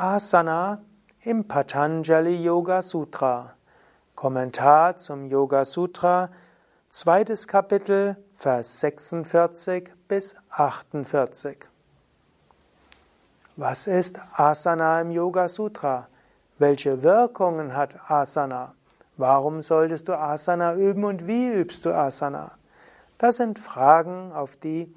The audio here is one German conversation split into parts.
Asana im Patanjali Yoga Sutra. Kommentar zum Yoga Sutra, zweites Kapitel, Vers 46 bis 48. Was ist Asana im Yoga Sutra? Welche Wirkungen hat Asana? Warum solltest du Asana üben und wie übst du Asana? Das sind Fragen, auf die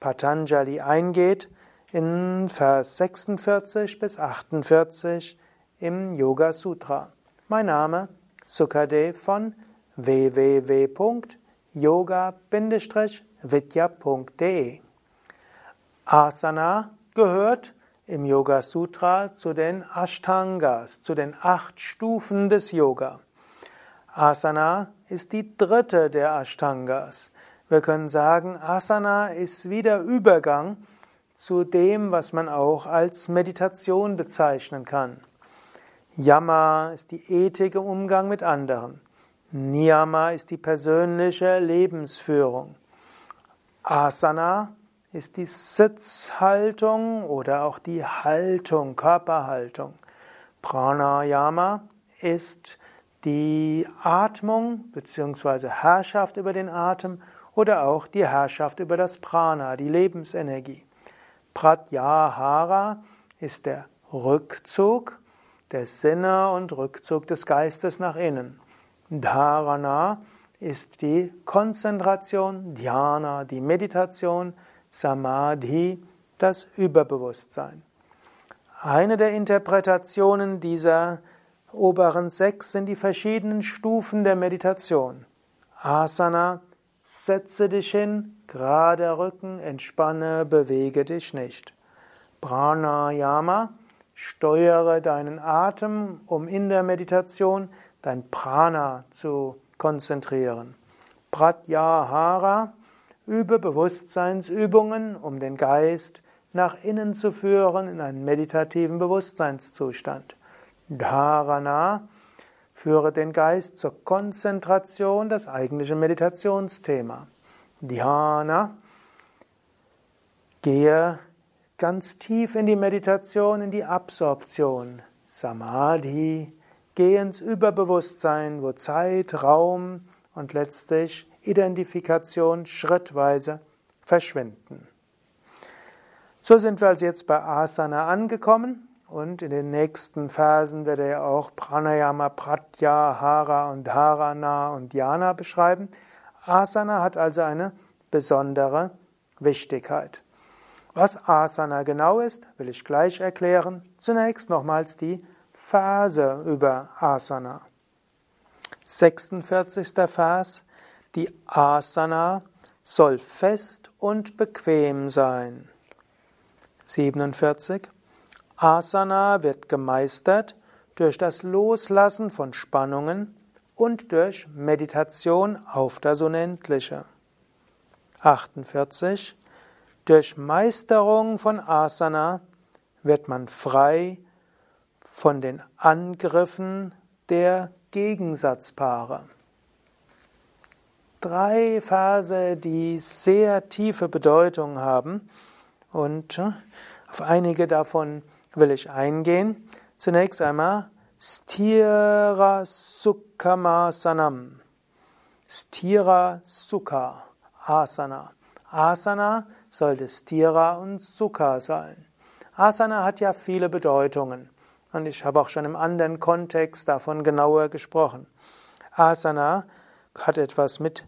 Patanjali eingeht in Vers 46 bis 48 im Yoga Sutra. Mein Name Sukadev von www.yoga-vidya.de Asana gehört im Yoga Sutra zu den Ashtangas, zu den acht Stufen des Yoga. Asana ist die dritte der Ashtangas. Wir können sagen, Asana ist wie der Übergang zu dem, was man auch als Meditation bezeichnen kann. Yama ist die Ethik im Umgang mit anderen. Niyama ist die persönliche Lebensführung. Asana ist die Sitzhaltung oder auch die Haltung, Körperhaltung. Pranayama ist die Atmung bzw. Herrschaft über den Atem oder auch die Herrschaft über das Prana, die Lebensenergie. Pratyahara ist der Rückzug der Sinne und Rückzug des Geistes nach innen. Dharana ist die Konzentration, Dhyana die Meditation, Samadhi das Überbewusstsein. Eine der Interpretationen dieser oberen sechs sind die verschiedenen Stufen der Meditation. Asana, Setze dich hin, gerade Rücken, entspanne, bewege dich nicht. Pranayama, steuere deinen Atem, um in der Meditation dein Prana zu konzentrieren. Pratyahara, übe Bewusstseinsübungen, um den Geist nach innen zu führen in einen meditativen Bewusstseinszustand. Dharana, Führe den Geist zur Konzentration, das eigentliche Meditationsthema. Dhyana. Gehe ganz tief in die Meditation, in die Absorption. Samadhi. Gehe ins Überbewusstsein, wo Zeit, Raum und letztlich Identifikation schrittweise verschwinden. So sind wir also jetzt bei Asana angekommen. Und in den nächsten Versen wird er auch Pranayama, Pratyahara und Dharana und Dhyana beschreiben. Asana hat also eine besondere Wichtigkeit. Was Asana genau ist, will ich gleich erklären. Zunächst nochmals die Verse über Asana. 46. Vers. Die Asana soll fest und bequem sein. 47. Asana wird gemeistert durch das Loslassen von Spannungen und durch Meditation auf das Unendliche. 48. Durch Meisterung von Asana wird man frei von den Angriffen der Gegensatzpaare. Drei Verse, die sehr tiefe Bedeutung haben und äh, auf einige davon will ich eingehen. Zunächst einmal Stira Sukhamasanam. Stira Sukha Asana. Asana sollte Stira und Sukha sein. Asana hat ja viele Bedeutungen. Und ich habe auch schon im anderen Kontext davon genauer gesprochen. Asana hat etwas mit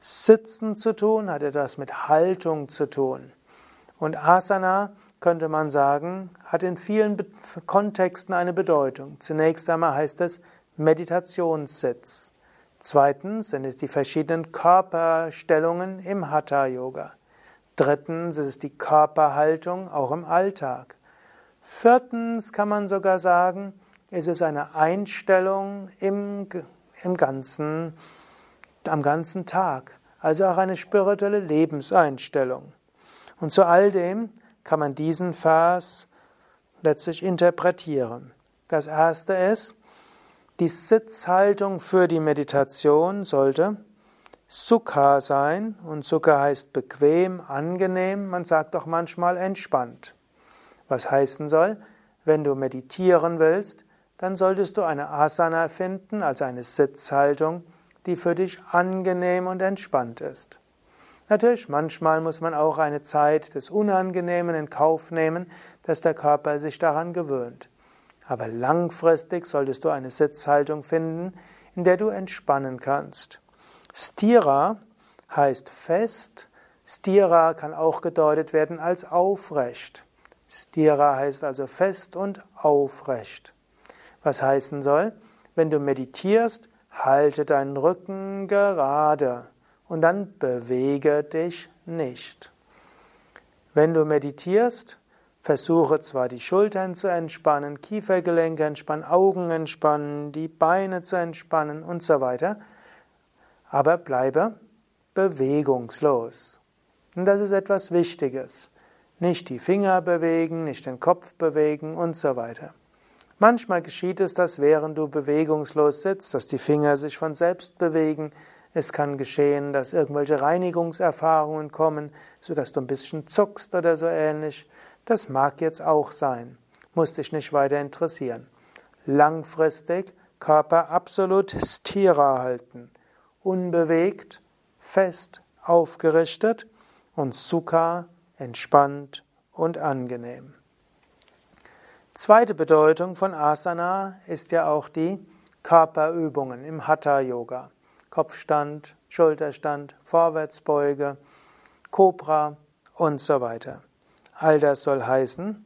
Sitzen zu tun, hat etwas mit Haltung zu tun. Und Asana könnte man sagen, hat in vielen Kontexten eine Bedeutung. Zunächst einmal heißt es Meditationssitz. Zweitens sind es die verschiedenen Körperstellungen im Hatha Yoga. Drittens ist es die Körperhaltung auch im Alltag. Viertens kann man sogar sagen, es ist eine Einstellung im, im ganzen, am ganzen Tag. Also auch eine spirituelle Lebenseinstellung. Und zu all dem kann man diesen Vers letztlich interpretieren. Das erste ist, die Sitzhaltung für die Meditation sollte Sukha sein und Sukha heißt bequem, angenehm, man sagt auch manchmal entspannt. Was heißen soll? wenn du meditieren willst, dann solltest du eine Asana finden, also eine Sitzhaltung, die für dich angenehm und entspannt ist. Natürlich, manchmal muss man auch eine Zeit des Unangenehmen in Kauf nehmen, dass der Körper sich daran gewöhnt. Aber langfristig solltest du eine Sitzhaltung finden, in der du entspannen kannst. Stira heißt fest. Stira kann auch gedeutet werden als aufrecht. Stira heißt also fest und aufrecht. Was heißen soll? Wenn du meditierst, halte deinen Rücken gerade und dann bewege dich nicht. Wenn du meditierst, versuche zwar die Schultern zu entspannen, Kiefergelenke entspannen, Augen entspannen, die Beine zu entspannen und so weiter, aber bleibe bewegungslos. Und das ist etwas Wichtiges. Nicht die Finger bewegen, nicht den Kopf bewegen und so weiter. Manchmal geschieht es, dass während du bewegungslos sitzt, dass die Finger sich von selbst bewegen. Es kann geschehen, dass irgendwelche Reinigungserfahrungen kommen, sodass du ein bisschen zuckst oder so ähnlich. Das mag jetzt auch sein. Muss dich nicht weiter interessieren. Langfristig Körper absolut stira halten. Unbewegt, fest, aufgerichtet und Sukha entspannt und angenehm. Zweite Bedeutung von Asana ist ja auch die Körperübungen im Hatha Yoga. Kopfstand, Schulterstand, Vorwärtsbeuge, Cobra und so weiter. All das soll heißen,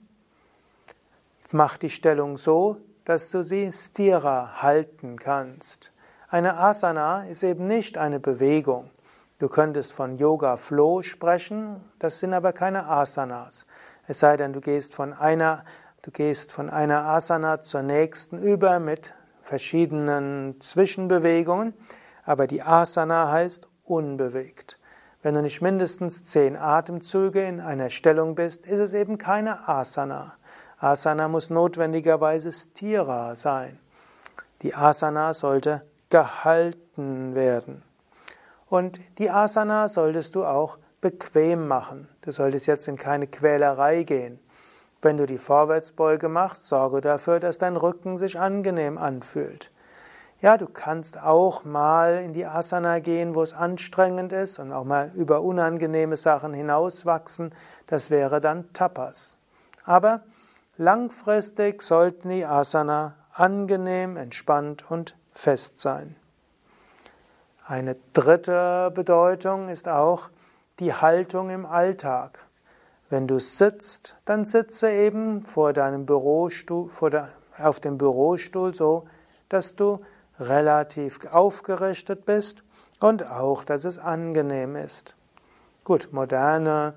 mach die Stellung so, dass du sie stira halten kannst. Eine Asana ist eben nicht eine Bewegung. Du könntest von Yoga Flow sprechen, das sind aber keine Asanas. Es sei denn, du gehst von einer, du gehst von einer Asana zur nächsten über mit verschiedenen Zwischenbewegungen, aber die Asana heißt unbewegt. Wenn du nicht mindestens zehn Atemzüge in einer Stellung bist, ist es eben keine Asana. Asana muss notwendigerweise Stira sein. Die Asana sollte gehalten werden. Und die Asana solltest du auch bequem machen. Du solltest jetzt in keine Quälerei gehen. Wenn du die Vorwärtsbeuge machst, sorge dafür, dass dein Rücken sich angenehm anfühlt. Ja, du kannst auch mal in die Asana gehen, wo es anstrengend ist und auch mal über unangenehme Sachen hinauswachsen. Das wäre dann Tapas. Aber langfristig sollten die Asana angenehm, entspannt und fest sein. Eine dritte Bedeutung ist auch die Haltung im Alltag. Wenn du sitzt, dann sitze eben vor deinem Bürostuhl, vor der, auf dem Bürostuhl so, dass du relativ aufgerichtet bist und auch, dass es angenehm ist. Gut, moderne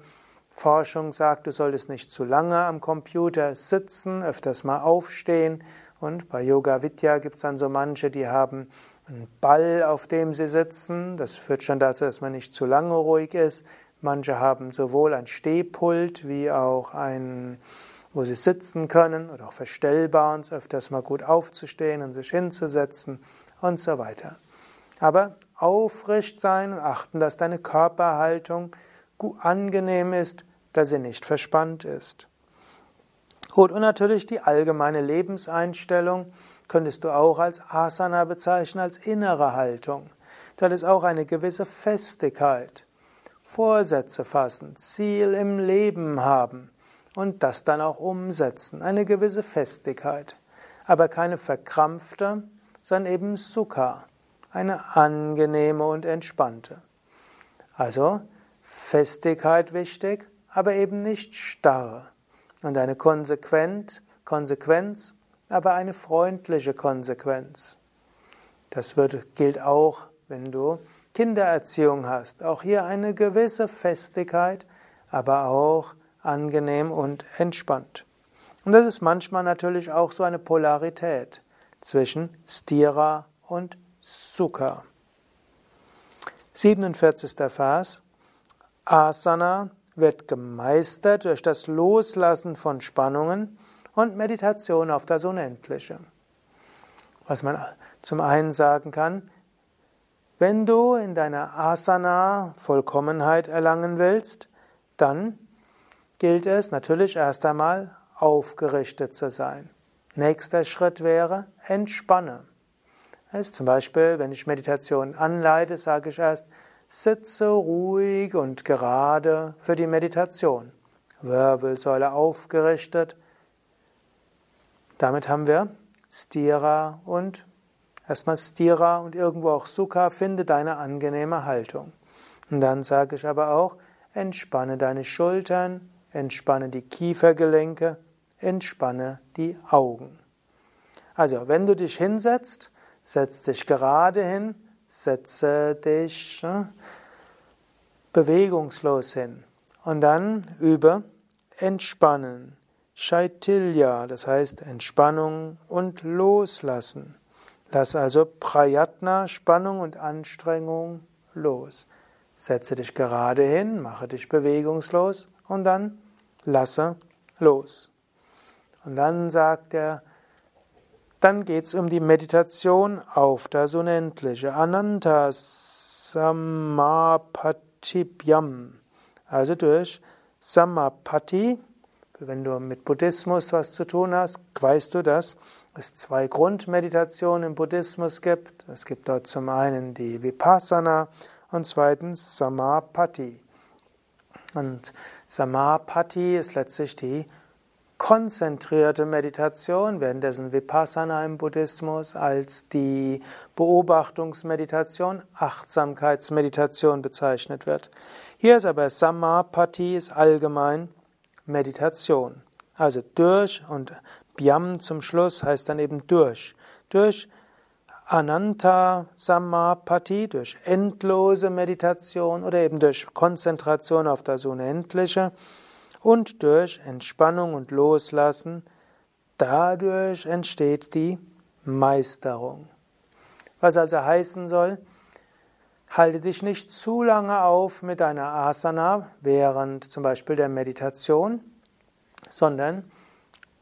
Forschung sagt, du solltest nicht zu lange am Computer sitzen, öfters mal aufstehen. Und bei Yoga Vidya gibt es dann so manche, die haben ein Ball, auf dem sie sitzen. Das führt schon dazu, dass man nicht zu lange ruhig ist. Manche haben sowohl ein Stehpult wie auch ein, wo sie sitzen können oder auch verstellbar und öfters mal gut aufzustehen und sich hinzusetzen und so weiter. Aber aufrecht sein und achten, dass deine Körperhaltung angenehm ist, dass sie nicht verspannt ist. Gut, und natürlich die allgemeine Lebenseinstellung könntest du auch als Asana bezeichnen, als innere Haltung. Das ist auch eine gewisse Festigkeit. Vorsätze fassen, Ziel im Leben haben und das dann auch umsetzen. Eine gewisse Festigkeit. Aber keine verkrampfte, sondern eben Sukha. Eine angenehme und entspannte. Also Festigkeit wichtig, aber eben nicht starr. Und eine konsequent, Konsequenz aber eine freundliche Konsequenz. Das wird, gilt auch, wenn du Kindererziehung hast. Auch hier eine gewisse Festigkeit, aber auch angenehm und entspannt. Und das ist manchmal natürlich auch so eine Polarität zwischen Stira und Sukha. 47. Vers. Asana wird gemeistert durch das Loslassen von Spannungen und Meditation auf das Unendliche. Was man zum einen sagen kann, wenn du in deiner Asana Vollkommenheit erlangen willst, dann gilt es natürlich erst einmal aufgerichtet zu sein. Nächster Schritt wäre, entspanne. Das zum Beispiel, wenn ich Meditation anleite, sage ich erst, sitze ruhig und gerade für die Meditation. Wirbelsäule aufgerichtet. Damit haben wir Stira und erstmal Stira und irgendwo auch Sukha, finde deine angenehme Haltung. Und dann sage ich aber auch, entspanne deine Schultern, entspanne die Kiefergelenke, entspanne die Augen. Also, wenn du dich hinsetzt, setz dich gerade hin, setze dich äh, bewegungslos hin und dann übe Entspannen. Shaitilya, das heißt Entspannung und Loslassen. Lass also Prayatna, Spannung und Anstrengung los. Setze dich gerade hin, mache dich bewegungslos und dann lasse los. Und dann sagt er, dann geht es um die Meditation auf das Unendliche. Ananta Samapatibhyam. Also durch Samapati, wenn du mit Buddhismus was zu tun hast, weißt du, dass es zwei Grundmeditationen im Buddhismus gibt. Es gibt dort zum einen die Vipassana und zweitens Samapati. Und Samapati ist letztlich die konzentrierte Meditation, währenddessen Vipassana im Buddhismus als die Beobachtungsmeditation, Achtsamkeitsmeditation bezeichnet wird. Hier ist aber Samapati ist allgemein Meditation. Also durch und Byam zum Schluss heißt dann eben durch. Durch Ananta Samapati, durch endlose Meditation oder eben durch Konzentration auf das Unendliche und durch Entspannung und Loslassen, dadurch entsteht die Meisterung. Was also heißen soll, halte dich nicht zu lange auf mit deiner Asana während zum Beispiel der Meditation, sondern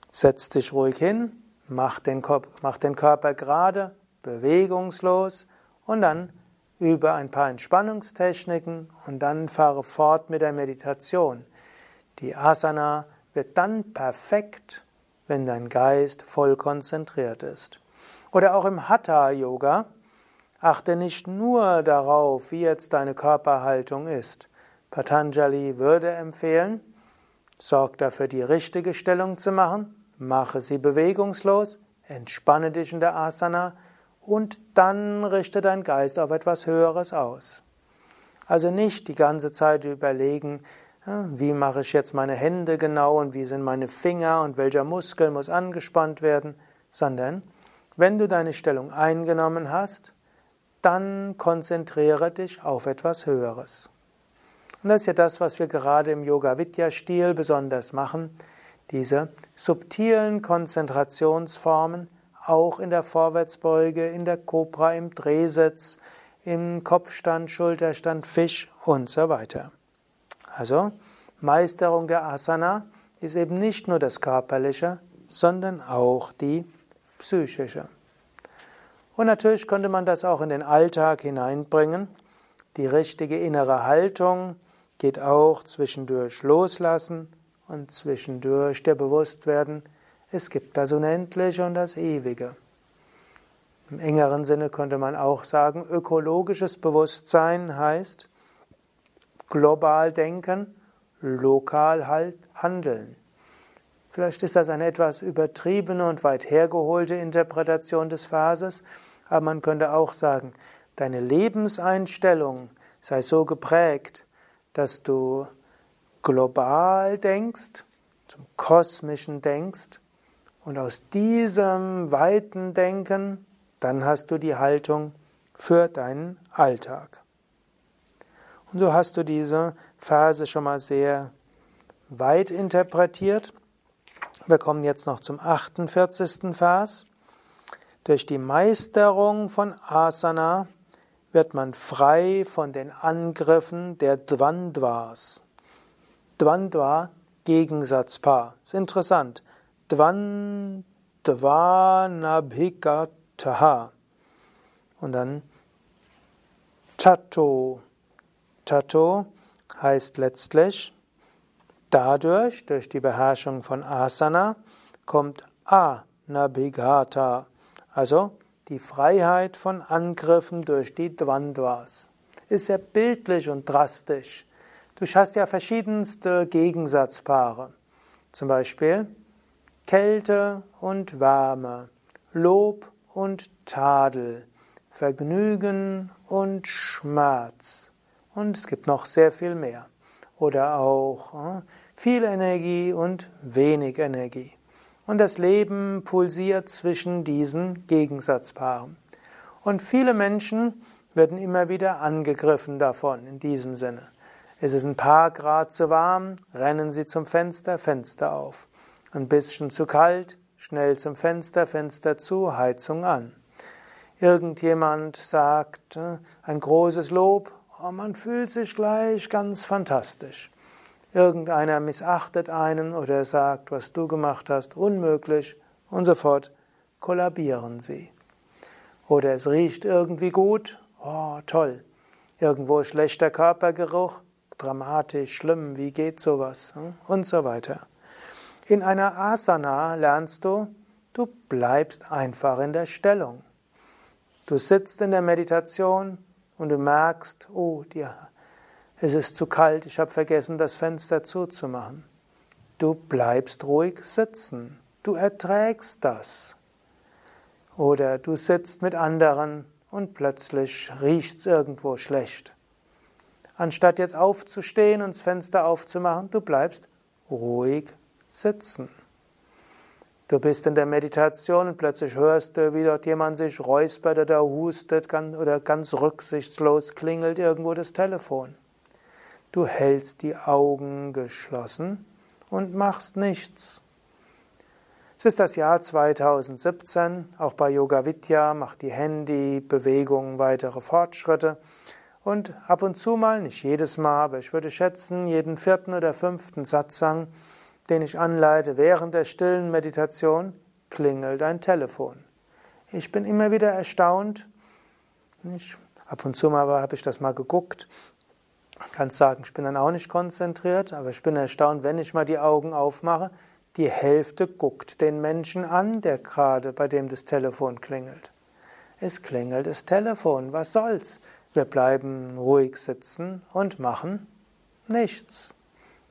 setz dich ruhig hin, mach den, Kopf, mach den Körper gerade, bewegungslos und dann übe ein paar Entspannungstechniken und dann fahre fort mit der Meditation. Die Asana wird dann perfekt, wenn dein Geist voll konzentriert ist. Oder auch im Hatha Yoga, achte nicht nur darauf, wie jetzt deine Körperhaltung ist. Patanjali würde empfehlen, sorg dafür, die richtige Stellung zu machen, mache sie bewegungslos, entspanne dich in der Asana und dann richte dein Geist auf etwas Höheres aus. Also nicht die ganze Zeit überlegen, wie mache ich jetzt meine Hände genau und wie sind meine Finger und welcher Muskel muss angespannt werden, sondern wenn du deine Stellung eingenommen hast, dann konzentriere dich auf etwas Höheres. Und das ist ja das, was wir gerade im Yoga Vidya Stil besonders machen, diese subtilen Konzentrationsformen auch in der Vorwärtsbeuge, in der Cobra, im Drehsitz, im Kopfstand, Schulterstand, Fisch und so weiter. Also Meisterung der Asana ist eben nicht nur das Körperliche, sondern auch die psychische. Und natürlich könnte man das auch in den Alltag hineinbringen. Die richtige innere Haltung geht auch zwischendurch loslassen und zwischendurch der Bewusstwerden, es gibt das Unendliche und das Ewige. Im engeren Sinne könnte man auch sagen, ökologisches Bewusstsein heißt, global denken, lokal halt handeln. Vielleicht ist das eine etwas übertriebene und weit hergeholte Interpretation des Verses, aber man könnte auch sagen, deine Lebenseinstellung sei so geprägt, dass du global denkst, zum kosmischen denkst und aus diesem weiten Denken, dann hast du die Haltung für deinen Alltag. Und so hast du diese Verse schon mal sehr weit interpretiert. Wir kommen jetzt noch zum 48. Vers. Durch die Meisterung von Asana wird man frei von den Angriffen der Dvandvas. Dvandva, Gegensatzpaar. Ist interessant. Dvandvanabhigataha. Und dann Tato Tato heißt letztlich dadurch, durch die Beherrschung von Asana, kommt Anabhigata, also die Freiheit von Angriffen durch die Dvandvas. Ist sehr bildlich und drastisch. Du hast ja verschiedenste Gegensatzpaare. Zum Beispiel Kälte und Wärme, Lob und Tadel, Vergnügen und Schmerz. Und es gibt noch sehr viel mehr. Oder auch äh, viel Energie und wenig Energie. Und das Leben pulsiert zwischen diesen Gegensatzpaaren. Und viele Menschen werden immer wieder angegriffen davon, in diesem Sinne. Es ist ein paar Grad zu warm, rennen Sie zum Fenster, Fenster auf. Ein bisschen zu kalt, schnell zum Fenster, Fenster zu, Heizung an. Irgendjemand sagt äh, ein großes Lob, oh, man fühlt sich gleich ganz fantastisch. Irgendeiner missachtet einen oder sagt, was du gemacht hast, unmöglich und sofort kollabieren sie. Oder es riecht irgendwie gut, oh toll. Irgendwo schlechter Körpergeruch, dramatisch, schlimm, wie geht sowas hm? und so weiter. In einer Asana lernst du, du bleibst einfach in der Stellung. Du sitzt in der Meditation und du merkst, oh, dir, es ist zu kalt, ich habe vergessen, das Fenster zuzumachen. Du bleibst ruhig sitzen. Du erträgst das. Oder du sitzt mit anderen und plötzlich riecht es irgendwo schlecht. Anstatt jetzt aufzustehen und das Fenster aufzumachen, du bleibst ruhig sitzen. Du bist in der Meditation und plötzlich hörst du, wie dort jemand sich räuspert oder hustet oder ganz rücksichtslos klingelt irgendwo das Telefon. Du hältst die Augen geschlossen und machst nichts. Es ist das Jahr 2017, auch bei Yoga Vidya macht die Handybewegung weitere Fortschritte und ab und zu mal, nicht jedes Mal, aber ich würde schätzen, jeden vierten oder fünften Satsang den ich anleite, während der stillen Meditation klingelt ein Telefon. Ich bin immer wieder erstaunt. Ich, ab und zu mal habe ich das mal geguckt. Ich kann sagen, ich bin dann auch nicht konzentriert, aber ich bin erstaunt, wenn ich mal die Augen aufmache, die Hälfte guckt den Menschen an, der gerade bei dem das Telefon klingelt. Es klingelt das Telefon, was soll's? Wir bleiben ruhig sitzen und machen nichts.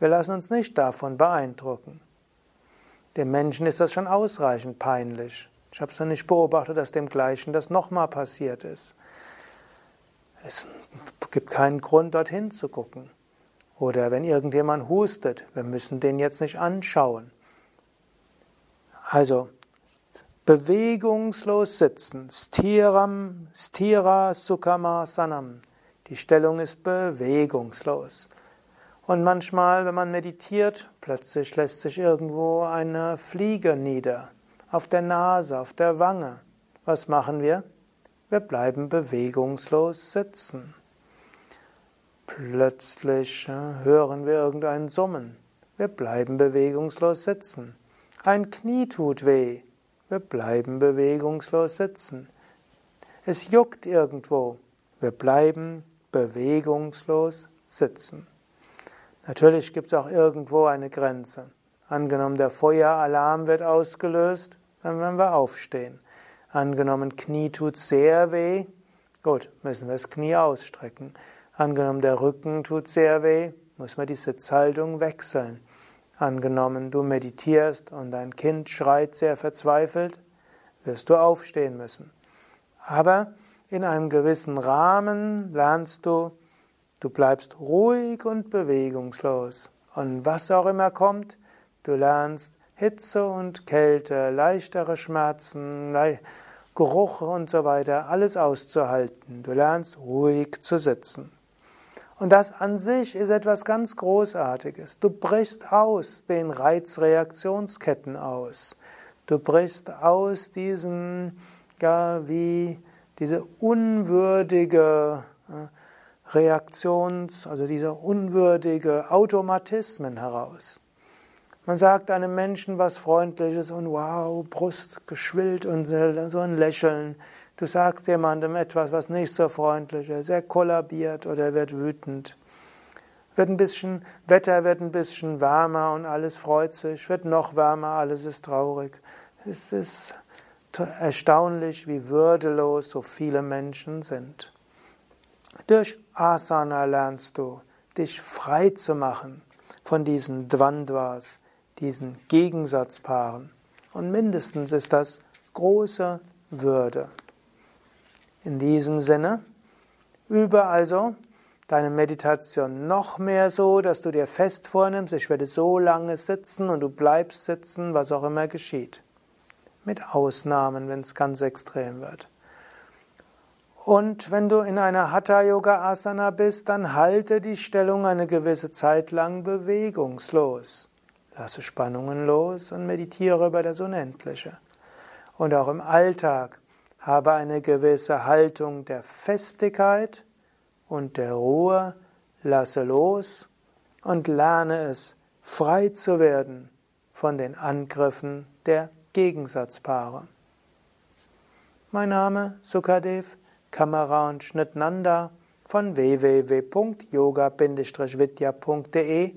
Wir lassen uns nicht davon beeindrucken. Dem Menschen ist das schon ausreichend peinlich. Ich habe es noch nicht beobachtet, dass dem Gleichen das nochmal passiert ist. Es gibt keinen Grund, dorthin zu gucken. Oder wenn irgendjemand hustet, wir müssen den jetzt nicht anschauen. Also, bewegungslos sitzen. Stiram, stira sukama sanam. Die Stellung ist bewegungslos. Und manchmal, wenn man meditiert, plötzlich lässt sich irgendwo eine Fliege nieder, auf der Nase, auf der Wange. Was machen wir? Wir bleiben bewegungslos sitzen. Plötzlich äh, hören wir irgendein Summen. Wir bleiben bewegungslos sitzen. Ein Knie tut weh. Wir bleiben bewegungslos sitzen. Es juckt irgendwo. Wir bleiben bewegungslos sitzen. Natürlich gibt es auch irgendwo eine Grenze. Angenommen, der Feueralarm wird ausgelöst, dann werden wir aufstehen. Angenommen, Knie tut sehr weh, gut, müssen wir das Knie ausstrecken. Angenommen, der Rücken tut sehr weh, muss man die Sitzhaltung wechseln. Angenommen, du meditierst und dein Kind schreit sehr verzweifelt, wirst du aufstehen müssen. Aber in einem gewissen Rahmen lernst du, Du bleibst ruhig und bewegungslos. Und was auch immer kommt, du lernst Hitze und Kälte, leichtere Schmerzen, Geruch und so weiter, alles auszuhalten. Du lernst ruhig zu sitzen. Und das an sich ist etwas ganz Großartiges. Du brichst aus den Reizreaktionsketten aus. Du brichst aus diesem, ja, wie diese unwürdige, Reaktions, also diese unwürdige Automatismen heraus. Man sagt einem Menschen was Freundliches und wow, Brust geschwillt und so ein Lächeln. Du sagst jemandem etwas, was nicht so freundlich ist, er kollabiert oder wird wütend. Wird ein bisschen, Wetter wird ein bisschen wärmer und alles freut sich, wird noch wärmer, alles ist traurig. Es ist erstaunlich, wie würdelos so viele Menschen sind. Durch Asana lernst du, dich frei zu machen von diesen Dvandvas, diesen Gegensatzpaaren. Und mindestens ist das große Würde. In diesem Sinne, übe also deine Meditation noch mehr so, dass du dir fest vornimmst, ich werde so lange sitzen und du bleibst sitzen, was auch immer geschieht. Mit Ausnahmen, wenn es ganz extrem wird. Und wenn du in einer Hatha Yoga Asana bist, dann halte die Stellung eine gewisse Zeit lang bewegungslos. Lasse Spannungen los und meditiere über das Unendliche. Und auch im Alltag habe eine gewisse Haltung der Festigkeit und der Ruhe, lasse los und lerne es, frei zu werden von den Angriffen der Gegensatzpaare. Mein Name Sukadev, Kamera und Schnitt Nanda von www.yoga-vidya.de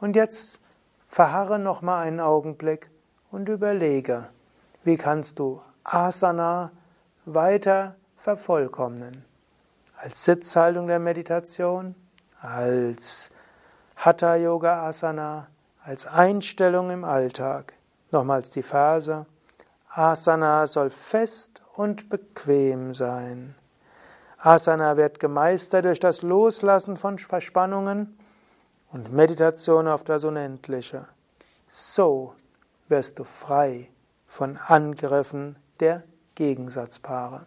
und jetzt verharre noch mal einen Augenblick und überlege, wie kannst du Asana weiter vervollkommnen? Als Sitzhaltung der Meditation, als Hatha Yoga Asana, als Einstellung im Alltag. Nochmals die Verse. Asana soll fest und bequem sein. Asana wird gemeistert durch das Loslassen von Verspannungen und Meditation auf das Unendliche. So wirst du frei von Angriffen der Gegensatzpaare.